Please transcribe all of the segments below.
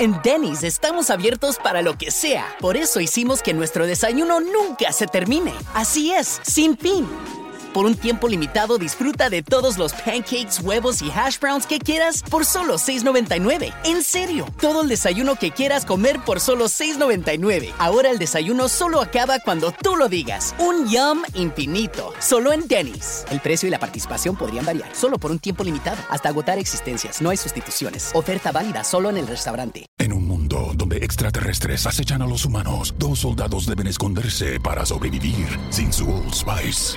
En Denny's estamos abiertos para lo que sea. Por eso hicimos que nuestro desayuno nunca se termine. Así es, sin fin. Por un tiempo limitado disfruta de todos los pancakes, huevos y hash browns que quieras por solo $6.99. En serio, todo el desayuno que quieras comer por solo $6.99. Ahora el desayuno solo acaba cuando tú lo digas. Un yum infinito. Solo en Denny's. El precio y la participación podrían variar. Solo por un tiempo limitado. Hasta agotar existencias. No hay sustituciones. Oferta válida solo en el restaurante. En un mundo donde extraterrestres acechan a los humanos, dos soldados deben esconderse para sobrevivir sin su Old Spice.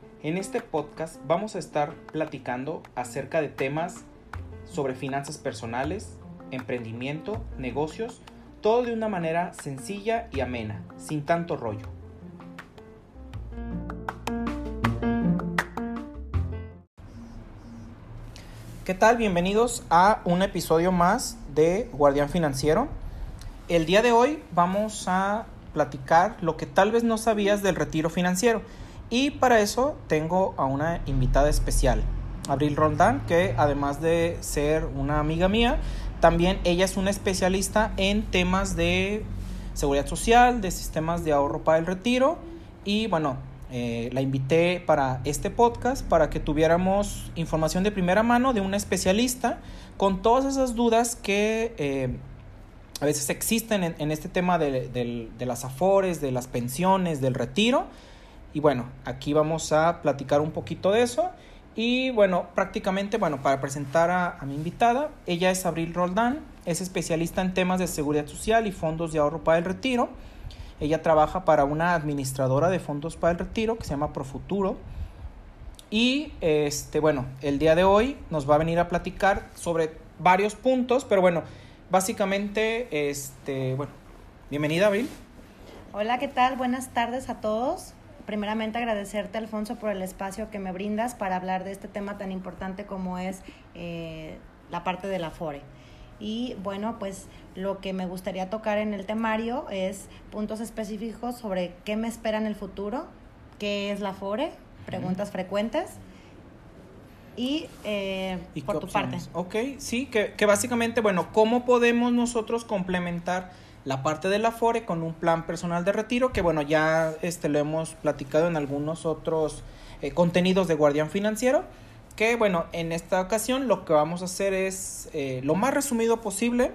En este podcast vamos a estar platicando acerca de temas sobre finanzas personales, emprendimiento, negocios, todo de una manera sencilla y amena, sin tanto rollo. ¿Qué tal? Bienvenidos a un episodio más de Guardián Financiero. El día de hoy vamos a platicar lo que tal vez no sabías del retiro financiero. Y para eso tengo a una invitada especial, Abril Rondán, que además de ser una amiga mía, también ella es una especialista en temas de seguridad social, de sistemas de ahorro para el retiro. Y bueno, eh, la invité para este podcast para que tuviéramos información de primera mano de una especialista con todas esas dudas que eh, a veces existen en, este tema de, de las afores, de las pensiones, del retiro. Y bueno, aquí vamos a platicar un poquito de eso. Y bueno, prácticamente, bueno, para presentar a, mi invitada, ella es Abril Roldán, es especialista en temas de seguridad social y fondos de ahorro para el retiro. Ella trabaja para una administradora de fondos para el retiro que se llama Profuturo. Y este, bueno, el día de hoy nos va a venir a platicar sobre varios puntos, pero bueno, básicamente, este, bueno, bienvenida Abril. Hola, ¿qué tal? Buenas tardes a todos primeramente agradecerte, Alfonso, por el espacio que me brindas para hablar de este tema tan importante como es eh, la parte de la FORE. Y bueno, pues lo que me gustaría tocar en el temario es puntos específicos sobre qué me espera en el futuro, qué es la FORE, preguntas frecuentes. Y, eh, por tu parte. Ok, sí, que, que básicamente, bueno, ¿cómo podemos nosotros complementar la parte del Afore con un plan personal de retiro, que bueno, ya este, lo hemos platicado en algunos otros eh, contenidos de Guardián Financiero, que bueno, en esta ocasión lo que vamos a hacer es eh, lo más resumido posible,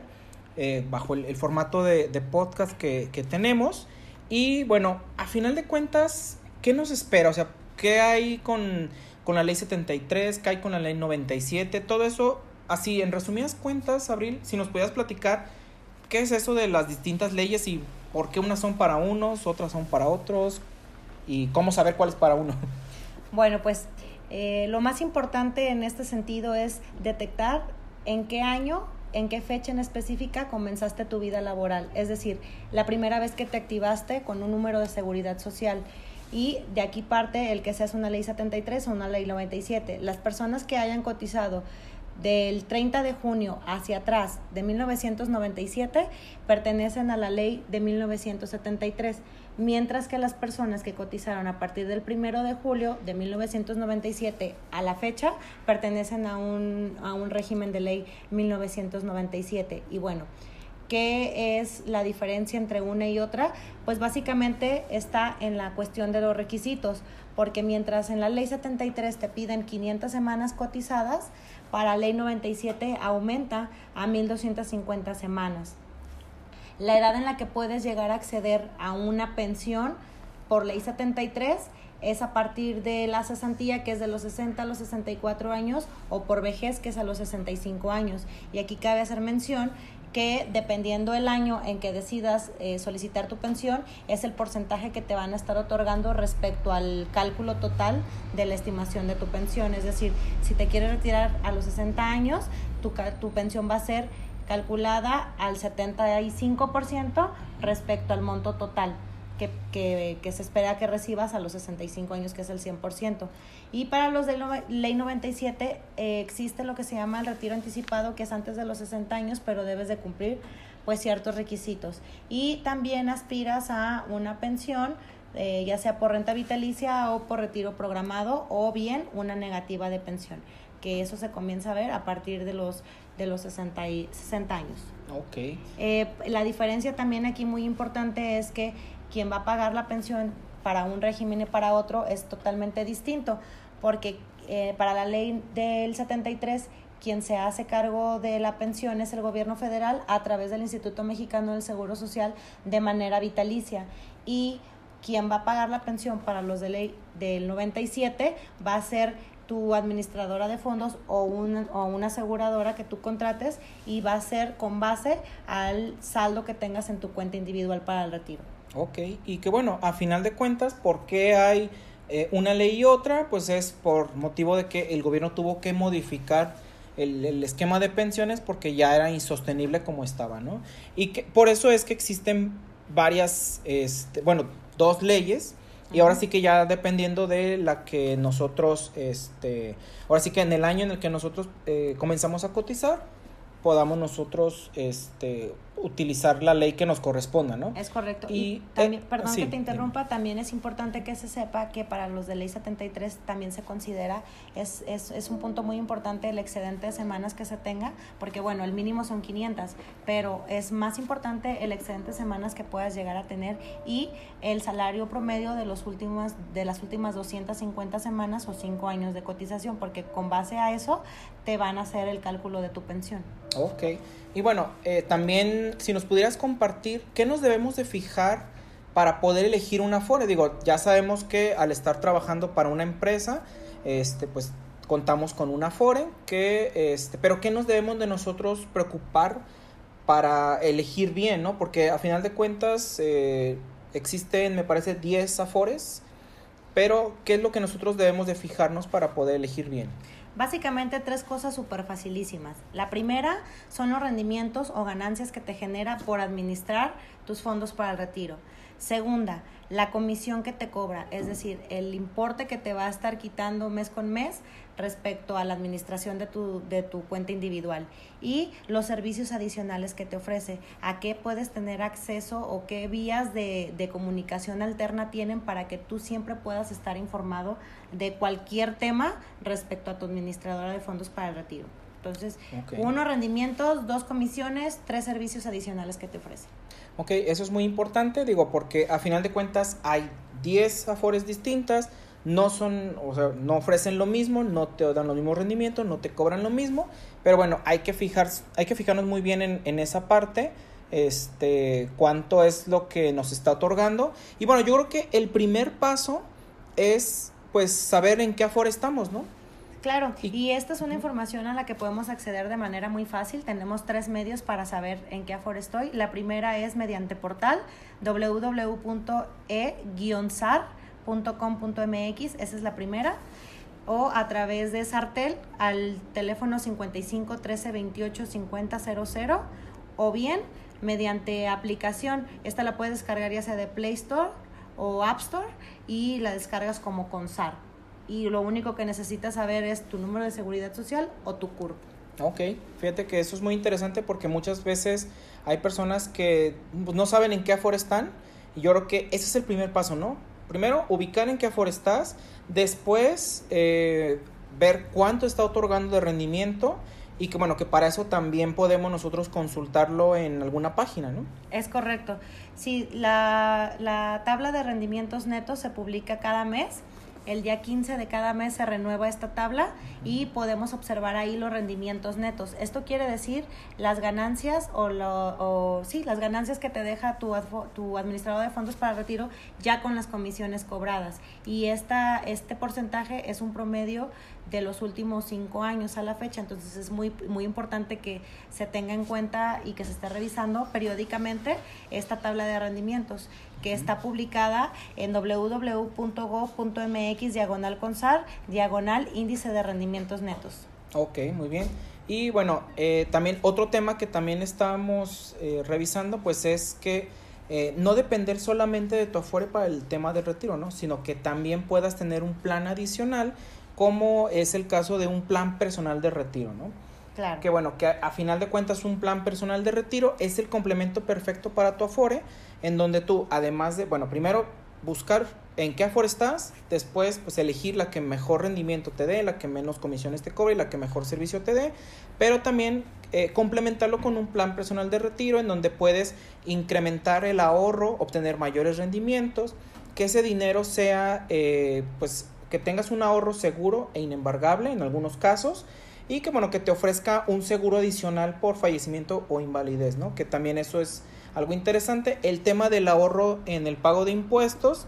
eh, bajo el, formato de, podcast que, tenemos, y bueno, a final de cuentas, ¿qué nos espera? O sea, ¿qué hay con, con la ley 73? ¿Qué hay con la ley 97? Todo eso, así, en resumidas cuentas, Abril, si nos pudieras platicar ¿qué es eso de las distintas leyes y por qué unas son para unos, otras son para otros? ¿Y cómo saber cuál es para uno? Bueno, pues eh, lo más importante en este sentido es detectar en qué año, en qué fecha en específica comenzaste tu vida laboral. Es decir, la primera vez que te activaste con un número de seguridad social. Y de aquí parte el que seas una ley 73 o una ley 97. Las personas que hayan cotizado del 30 de junio hacia atrás de 1997 pertenecen a la ley de 1973, mientras que las personas que cotizaron a partir del 1 de julio de 1997 a la fecha pertenecen a un, a un régimen de ley 1997. Y bueno, ¿Qué es la diferencia entre una y otra? Pues básicamente está en la cuestión de los requisitos, porque mientras en la ley 73 te piden 500 semanas cotizadas, para ley 97 aumenta a 1.250 semanas. La edad en la que puedes llegar a acceder a una pensión por ley 73 es a partir de la cesantía, que es de los 60 a los 64 años, o por vejez, que es a los 65 años. Y aquí cabe hacer mención que dependiendo del año en que decidas eh, solicitar tu pensión, es el porcentaje que te van a estar otorgando respecto al cálculo total de la estimación de tu pensión. Es decir, si te quieres retirar a los 60 años, tu, tu pensión va a ser calculada al 75% respecto al monto total. Que, que, que, se espera que recibas a los 65 años, que es el 100%. Y para los de ley 97 eh, existe lo que se llama el retiro anticipado, que es antes de los 60 años, pero debes de cumplir pues ciertos requisitos. Y también aspiras a una pensión, eh, ya sea por renta vitalicia o por retiro programado, o bien una negativa de pensión, que eso se comienza a ver a partir de los, de los 60, y, 60 años. Ok. Eh, la diferencia también aquí muy importante es que quien va a pagar la pensión para un régimen y para otro es totalmente distinto, porque eh, para la ley del 73 quien se hace cargo de la pensión es el gobierno federal a través del Instituto Mexicano del Seguro Social de manera vitalicia y quien va a pagar la pensión para los de ley del 97 va a ser tu administradora de fondos o, o una aseguradora que tú contrates y va a ser con base al saldo que tengas en tu cuenta individual para el retiro. Ok, y que bueno, a final de cuentas, ¿por qué hay eh, una ley y otra? Pues es por motivo de que el gobierno tuvo que modificar el, el, esquema de pensiones porque ya era insostenible como estaba, ¿no? Y que por eso es que existen varias, este, bueno, dos leyes. Y ahora sí que ya dependiendo de la que nosotros, este, ahora sí que en el año en el que nosotros eh, comenzamos a cotizar, podamos nosotros este, utilizar la ley que nos corresponda, ¿no? Es correcto. Y, también, perdón que te interrumpa, también es importante que se sepa que para los de ley 73 también se considera, es, es, es un punto muy importante el excedente de semanas que se tenga, porque bueno, el mínimo son 500, pero es más importante el excedente de semanas que puedas llegar a tener y el salario promedio de, los últimos, de las últimas 250 semanas o 5 años de cotización, porque con base a eso te van a hacer el cálculo de tu pensión. Ok. Y bueno, eh, también si nos pudieras compartir, ¿qué nos debemos de fijar para poder elegir una Afore? Digo, ya sabemos que al estar trabajando para una empresa, este, pues contamos con una Afore, que, este, pero ¿qué nos debemos de nosotros preocupar para elegir bien, no? Porque a final de cuentas eh, existen, me parece, 10 Afores, pero ¿qué es lo que nosotros debemos de fijarnos para poder elegir bien? Básicamente tres cosas súper facilísimas. La primera son los rendimientos o ganancias que te genera por administrar tus fondos para el retiro. Segunda, la comisión que te cobra, es decir, el importe que te va a estar quitando mes con mes respecto a la administración de tu, de tu cuenta individual y los servicios adicionales que te ofrece, a qué puedes tener acceso o qué vías de, de comunicación alterna tienen para que tú siempre puedas estar informado de cualquier tema respecto a tu administradora de fondos para el retiro. Entonces, uno, rendimientos, dos, comisiones, tres servicios adicionales que te ofrece. Ok, eso es muy importante, digo, porque a final de cuentas hay 10 afores distintas, no son, o sea, no ofrecen lo mismo, no te dan los mismos rendimientos, no te cobran lo mismo, pero bueno, hay que fijar, hay que fijarnos muy bien en, en esa parte, este, cuánto es lo que nos está otorgando. Y bueno, yo creo que el primer paso es pues saber en qué aforo estamos, ¿no? Claro, y esta es una información a la que podemos acceder de manera muy fácil. Tenemos tres medios para saber en qué aforo estoy. La primera es mediante portal www.e-sar.com.mx, esa es la primera. O a través de Sartel al teléfono 55 13 28 50 00 o bien mediante aplicación. Esta la puedes descargar ya sea de Play Store o App Store y la descargas como CONSAR. Y lo único que necesitas saber es tu número de seguridad social o tu CURP. Ok, fíjate que eso es muy interesante porque muchas veces hay personas que pues, no saben en qué aforo están y yo creo que ese es el primer paso, ¿no? Primero, ubicar en qué aforo estás, después eh, ver cuánto está otorgando de rendimiento y que bueno, que para eso también podemos nosotros consultarlo en alguna página, ¿no? Es correcto. Sí, la, la tabla de rendimientos netos se publica cada mes el día 15 de cada mes se renueva esta tabla y podemos observar ahí los rendimientos netos. Esto quiere decir las ganancias o, lo, o sí, las ganancias que te deja tu, tu administrador de fondos para retiro ya con las comisiones cobradas. Y esta, este porcentaje es un promedio de los últimos cinco años a la fecha. Entonces es muy, muy importante que se tenga en cuenta y que se esté revisando periódicamente esta tabla de rendimientos que está publicada en www.go.mx diagonal consar diagonal índice de rendimientos netos. Ok, muy bien. Y bueno, eh, también otro tema que también estamos eh, revisando, pues es que eh, no depender solamente de tu Afore para el tema del retiro, ¿no? Sino que también puedas tener un plan adicional, como es el caso de un plan personal de retiro, ¿no? Que bueno, que a, a final de cuentas un plan personal de retiro es el complemento perfecto para tu Afore, en donde tú, además de, bueno, primero buscar en qué Afore estás, después pues elegir la que mejor rendimiento te dé, la que menos comisiones te cobre y la que mejor servicio te dé, pero también eh, complementarlo con un plan personal de retiro en donde puedes incrementar el ahorro, obtener mayores rendimientos, que ese dinero sea eh, pues que tengas un ahorro seguro e inembargable en algunos casos y que bueno que te ofrezca un seguro adicional por fallecimiento o invalidez, ¿no? Que también eso es algo interesante, el tema del ahorro en el pago de impuestos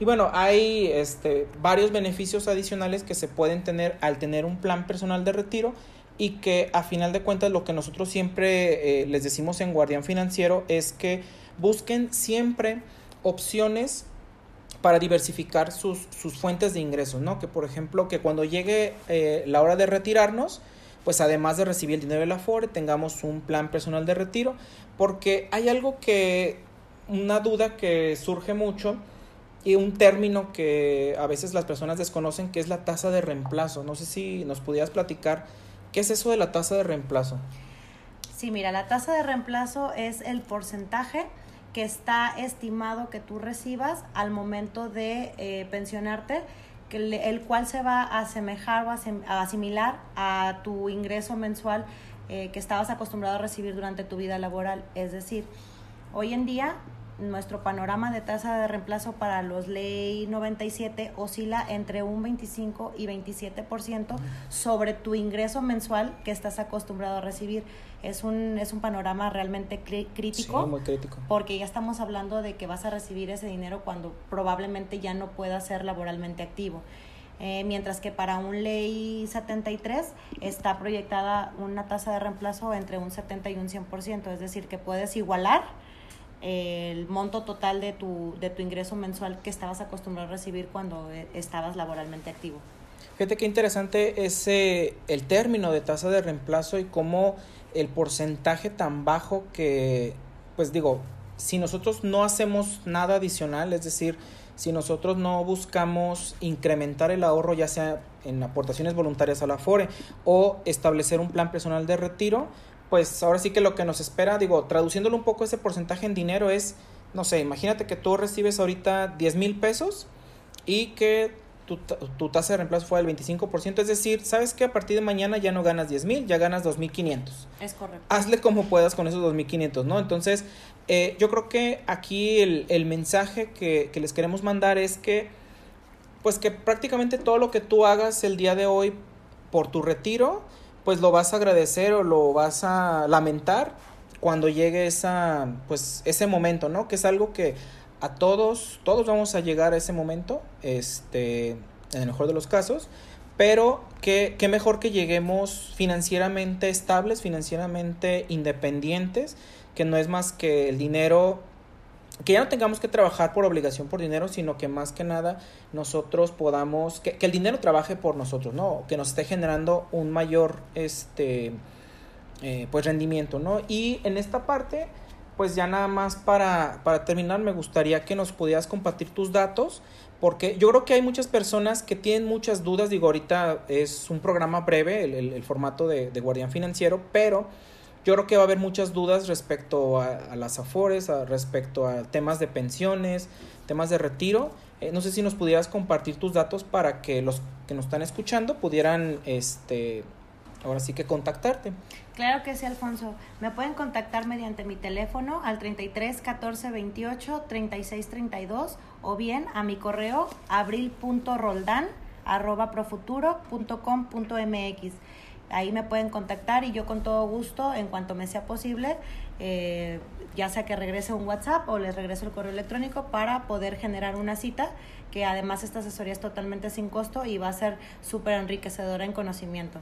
y bueno, hay este, varios beneficios adicionales que se pueden tener al tener un plan personal de retiro y que a final de cuentas lo que nosotros siempre eh, les decimos en Guardián Financiero es que busquen siempre opciones para diversificar sus, sus fuentes de ingresos, ¿no? Que por ejemplo, que cuando llegue eh, la hora de retirarnos, pues además de recibir el dinero de la FORE, tengamos un plan personal de retiro, porque hay algo que, una duda que surge mucho, y un término que a veces las personas desconocen, que es la tasa de reemplazo. No sé si nos pudieras platicar, ¿qué es eso de la tasa de reemplazo? Sí, mira, la tasa de reemplazo es el porcentaje que está estimado que tú recibas al momento de eh, pensionarte, que le- el cual se va a asemejar o a asimilar a tu ingreso mensual eh, que estabas acostumbrado a recibir durante tu vida laboral. Es decir, hoy en día nuestro panorama de tasa de reemplazo para los ley 97 oscila entre un 25 y 27% sobre tu ingreso mensual que estás acostumbrado a recibir. Es un, es un panorama realmente crítico Sí, muy crítico. porque ya estamos hablando de que vas a recibir ese dinero cuando probablemente ya no puedas ser laboralmente activo. Eh, mientras que para un ley 73 está proyectada una tasa de reemplazo entre un 70 y un 100%, es decir, que puedes igualar el monto total de tu, de tu ingreso mensual que estabas acostumbrado a recibir cuando eh, estabas laboralmente activo. Fíjate qué interesante es el término de tasa de reemplazo y cómo el porcentaje tan bajo que, pues digo, si nosotros no hacemos nada adicional, es decir, si nosotros no buscamos incrementar el ahorro, ya sea en aportaciones voluntarias a la FORE o establecer un plan personal de retiro, pues ahora sí que lo que nos espera, digo, traduciéndolo un poco ese porcentaje en dinero es, no sé, imagínate que tú recibes ahorita 10 mil pesos y que tu, tu tasa de reemplazo fue del 25%, es decir, sabes que a partir de mañana ya no ganas 10 mil, ya ganas 2.500 Es correcto. hazle como puedas con esos 2.500, ¿no? Entonces, eh, yo creo que aquí el, el mensaje que, que les queremos mandar es que, pues que prácticamente todo lo que tú hagas el día de hoy por tu retiro, pues lo vas a agradecer o lo vas a lamentar cuando llegue esa, pues, ese momento, ¿no? Que es algo que a todos, todos vamos a llegar a ese momento, este, en el mejor de los casos, pero que, mejor que lleguemos financieramente estables, financieramente independientes, que no es más que el dinero, que ya no tengamos que trabajar por obligación por dinero, sino que más que nada nosotros podamos, que, que el dinero trabaje por nosotros, ¿no? Que nos esté generando un mayor, este, eh, pues rendimiento, ¿no? Y en esta parte, pues ya nada más para, para terminar, me gustaría que nos pudieras compartir tus datos, porque yo creo que hay muchas personas que tienen muchas dudas, digo, ahorita es un programa breve, el, el- el formato de, de Guardián Financiero, pero yo creo que va a haber muchas dudas respecto a, a las afores, a- respecto a temas de pensiones, temas de retiro. Eh, no sé si nos pudieras compartir tus datos para que los que nos están escuchando pudieran, este, ahora sí que contactarte. Claro que sí, Alfonso. Me pueden contactar mediante mi teléfono al 33 14 28 36 32 o bien a mi correo abril.roldan arroba profuturo.com.mx. Ahí me pueden contactar y yo con todo gusto, en cuanto me sea posible, eh, ya sea que regrese un WhatsApp o les regreso el correo electrónico para poder generar una cita, que además esta asesoría es totalmente sin costo y va a ser súper enriquecedora en conocimiento.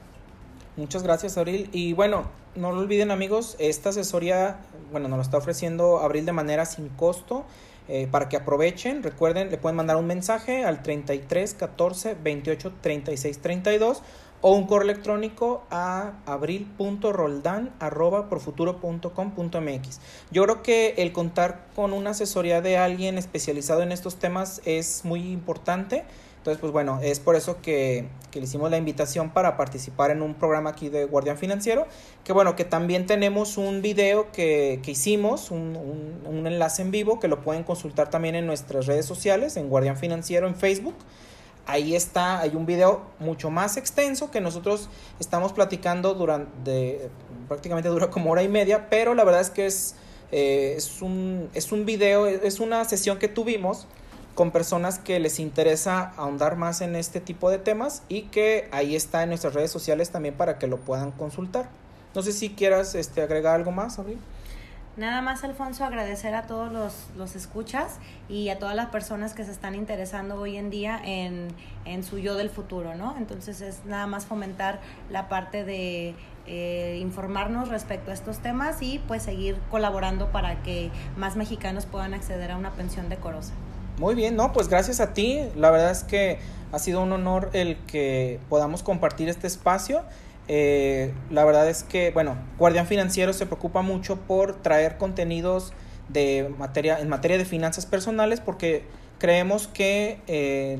Muchas gracias, Abril. Y bueno, no lo olviden, amigos, esta asesoría, bueno, nos lo está ofreciendo Abril de manera sin costo. eh, para que aprovechen, recuerden, le pueden mandar un mensaje al 33 14 28 36 32 o un correo electrónico a abril.roldan.profuturo.com.mx. Yo creo que el contar con una asesoría de alguien especializado en estos temas es muy importante. Entonces, pues bueno, es por eso que, le hicimos la invitación para participar en un programa aquí de Guardián Financiero. Que bueno, que también tenemos un video que, hicimos, un, un enlace en vivo que lo pueden consultar también en nuestras redes sociales, en Guardián Financiero en Facebook ahí está, hay un video mucho más extenso que nosotros estamos platicando durante, prácticamente dura como hora y media, pero la verdad es que es, eh, es, un, es un video, es una sesión que tuvimos con personas que les interesa ahondar más en este tipo de temas y que ahí está en nuestras redes sociales también para que lo puedan consultar. No sé si quieras este, agregar algo más, Abril. Nada más, Alfonso, agradecer a todos los, los, escuchas y a todas las personas que se están interesando hoy en día en, en su yo del futuro, ¿no? Entonces es nada más fomentar la parte de eh, informarnos respecto a estos temas y pues seguir colaborando para que más mexicanos puedan acceder a una pensión decorosa. Muy bien, no, pues gracias a ti. La verdad es que ha sido un honor el que podamos compartir este espacio eh, la verdad es que, bueno, Guardián Financiero se preocupa mucho por traer contenidos de materia, en materia de finanzas personales porque creemos que eh,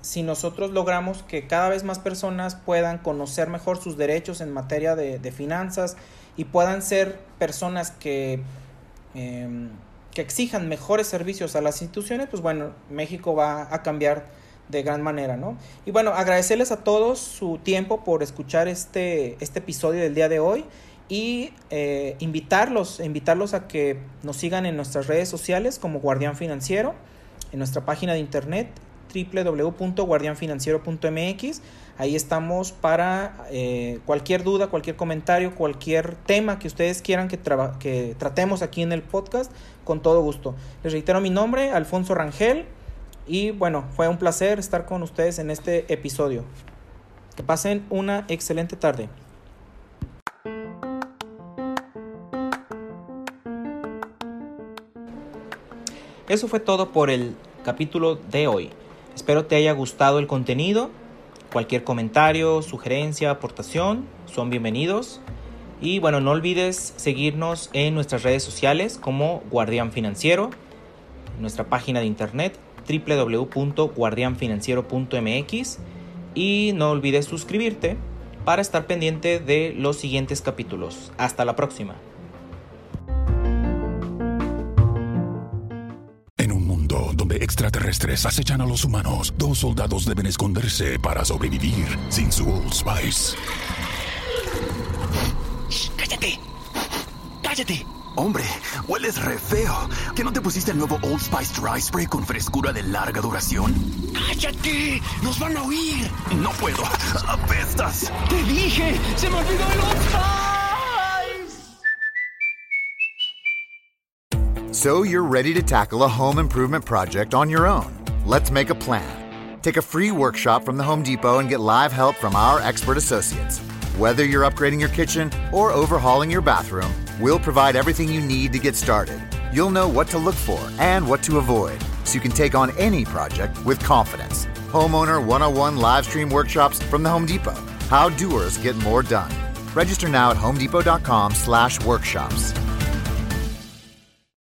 si nosotros logramos que cada vez más personas puedan conocer mejor sus derechos en materia de, finanzas y puedan ser personas que, em, que exijan mejores servicios a las instituciones, pues bueno, México va a cambiar de gran manera, ¿no? Y bueno, agradecerles a todos su tiempo por escuchar este, este episodio del día de hoy y eh, invitarlos, invitarlos a que nos sigan en nuestras redes sociales como Guardián Financiero, en nuestra página de internet www.guardianfinanciero.mx. Ahí estamos para eh, cualquier duda, cualquier comentario, cualquier tema que ustedes quieran que, que tratemos aquí en el podcast, con todo gusto. Les reitero mi nombre, Alfonso Rangel. Y bueno, fue un placer estar con ustedes en este episodio. Que pasen una excelente tarde. Eso fue todo por el capítulo de hoy. Espero te haya gustado el contenido. Cualquier comentario, sugerencia, aportación son bienvenidos. Y bueno, no olvides seguirnos en nuestras redes sociales como Guardián Financiero, nuestra página de internet www.guardianfinanciero.mx y no olvides suscribirte para estar pendiente de los siguientes capítulos. Hasta la próxima. En un mundo donde extraterrestres acechan a los humanos, dos soldados deben esconderse para sobrevivir sin su Old Spice. ¡Cállate! ¡Cállate! Hombre, hueles re feo. ¿Que no te pusiste el nuevo Old Spice Dry Spray con frescura de larga duración? ¡Cállate! ¡Nos van a oír! No puedo. ¡Apestas! ¡Te dije! ¡Se me olvidó el Old Spice! So you're ready to tackle a home improvement project on your own. Let's make a plan. Take a free workshop from the Home Depot and get live help from our expert associates. Whether you're upgrading your kitchen or overhauling your bathroom, we'll provide everything you need to get started. You'll know what to look for and what to avoid so you can take on any project with confidence. Homeowner 101 live stream workshops from the Home Depot. How doers get more done. Register now at homedepot.com/workshops.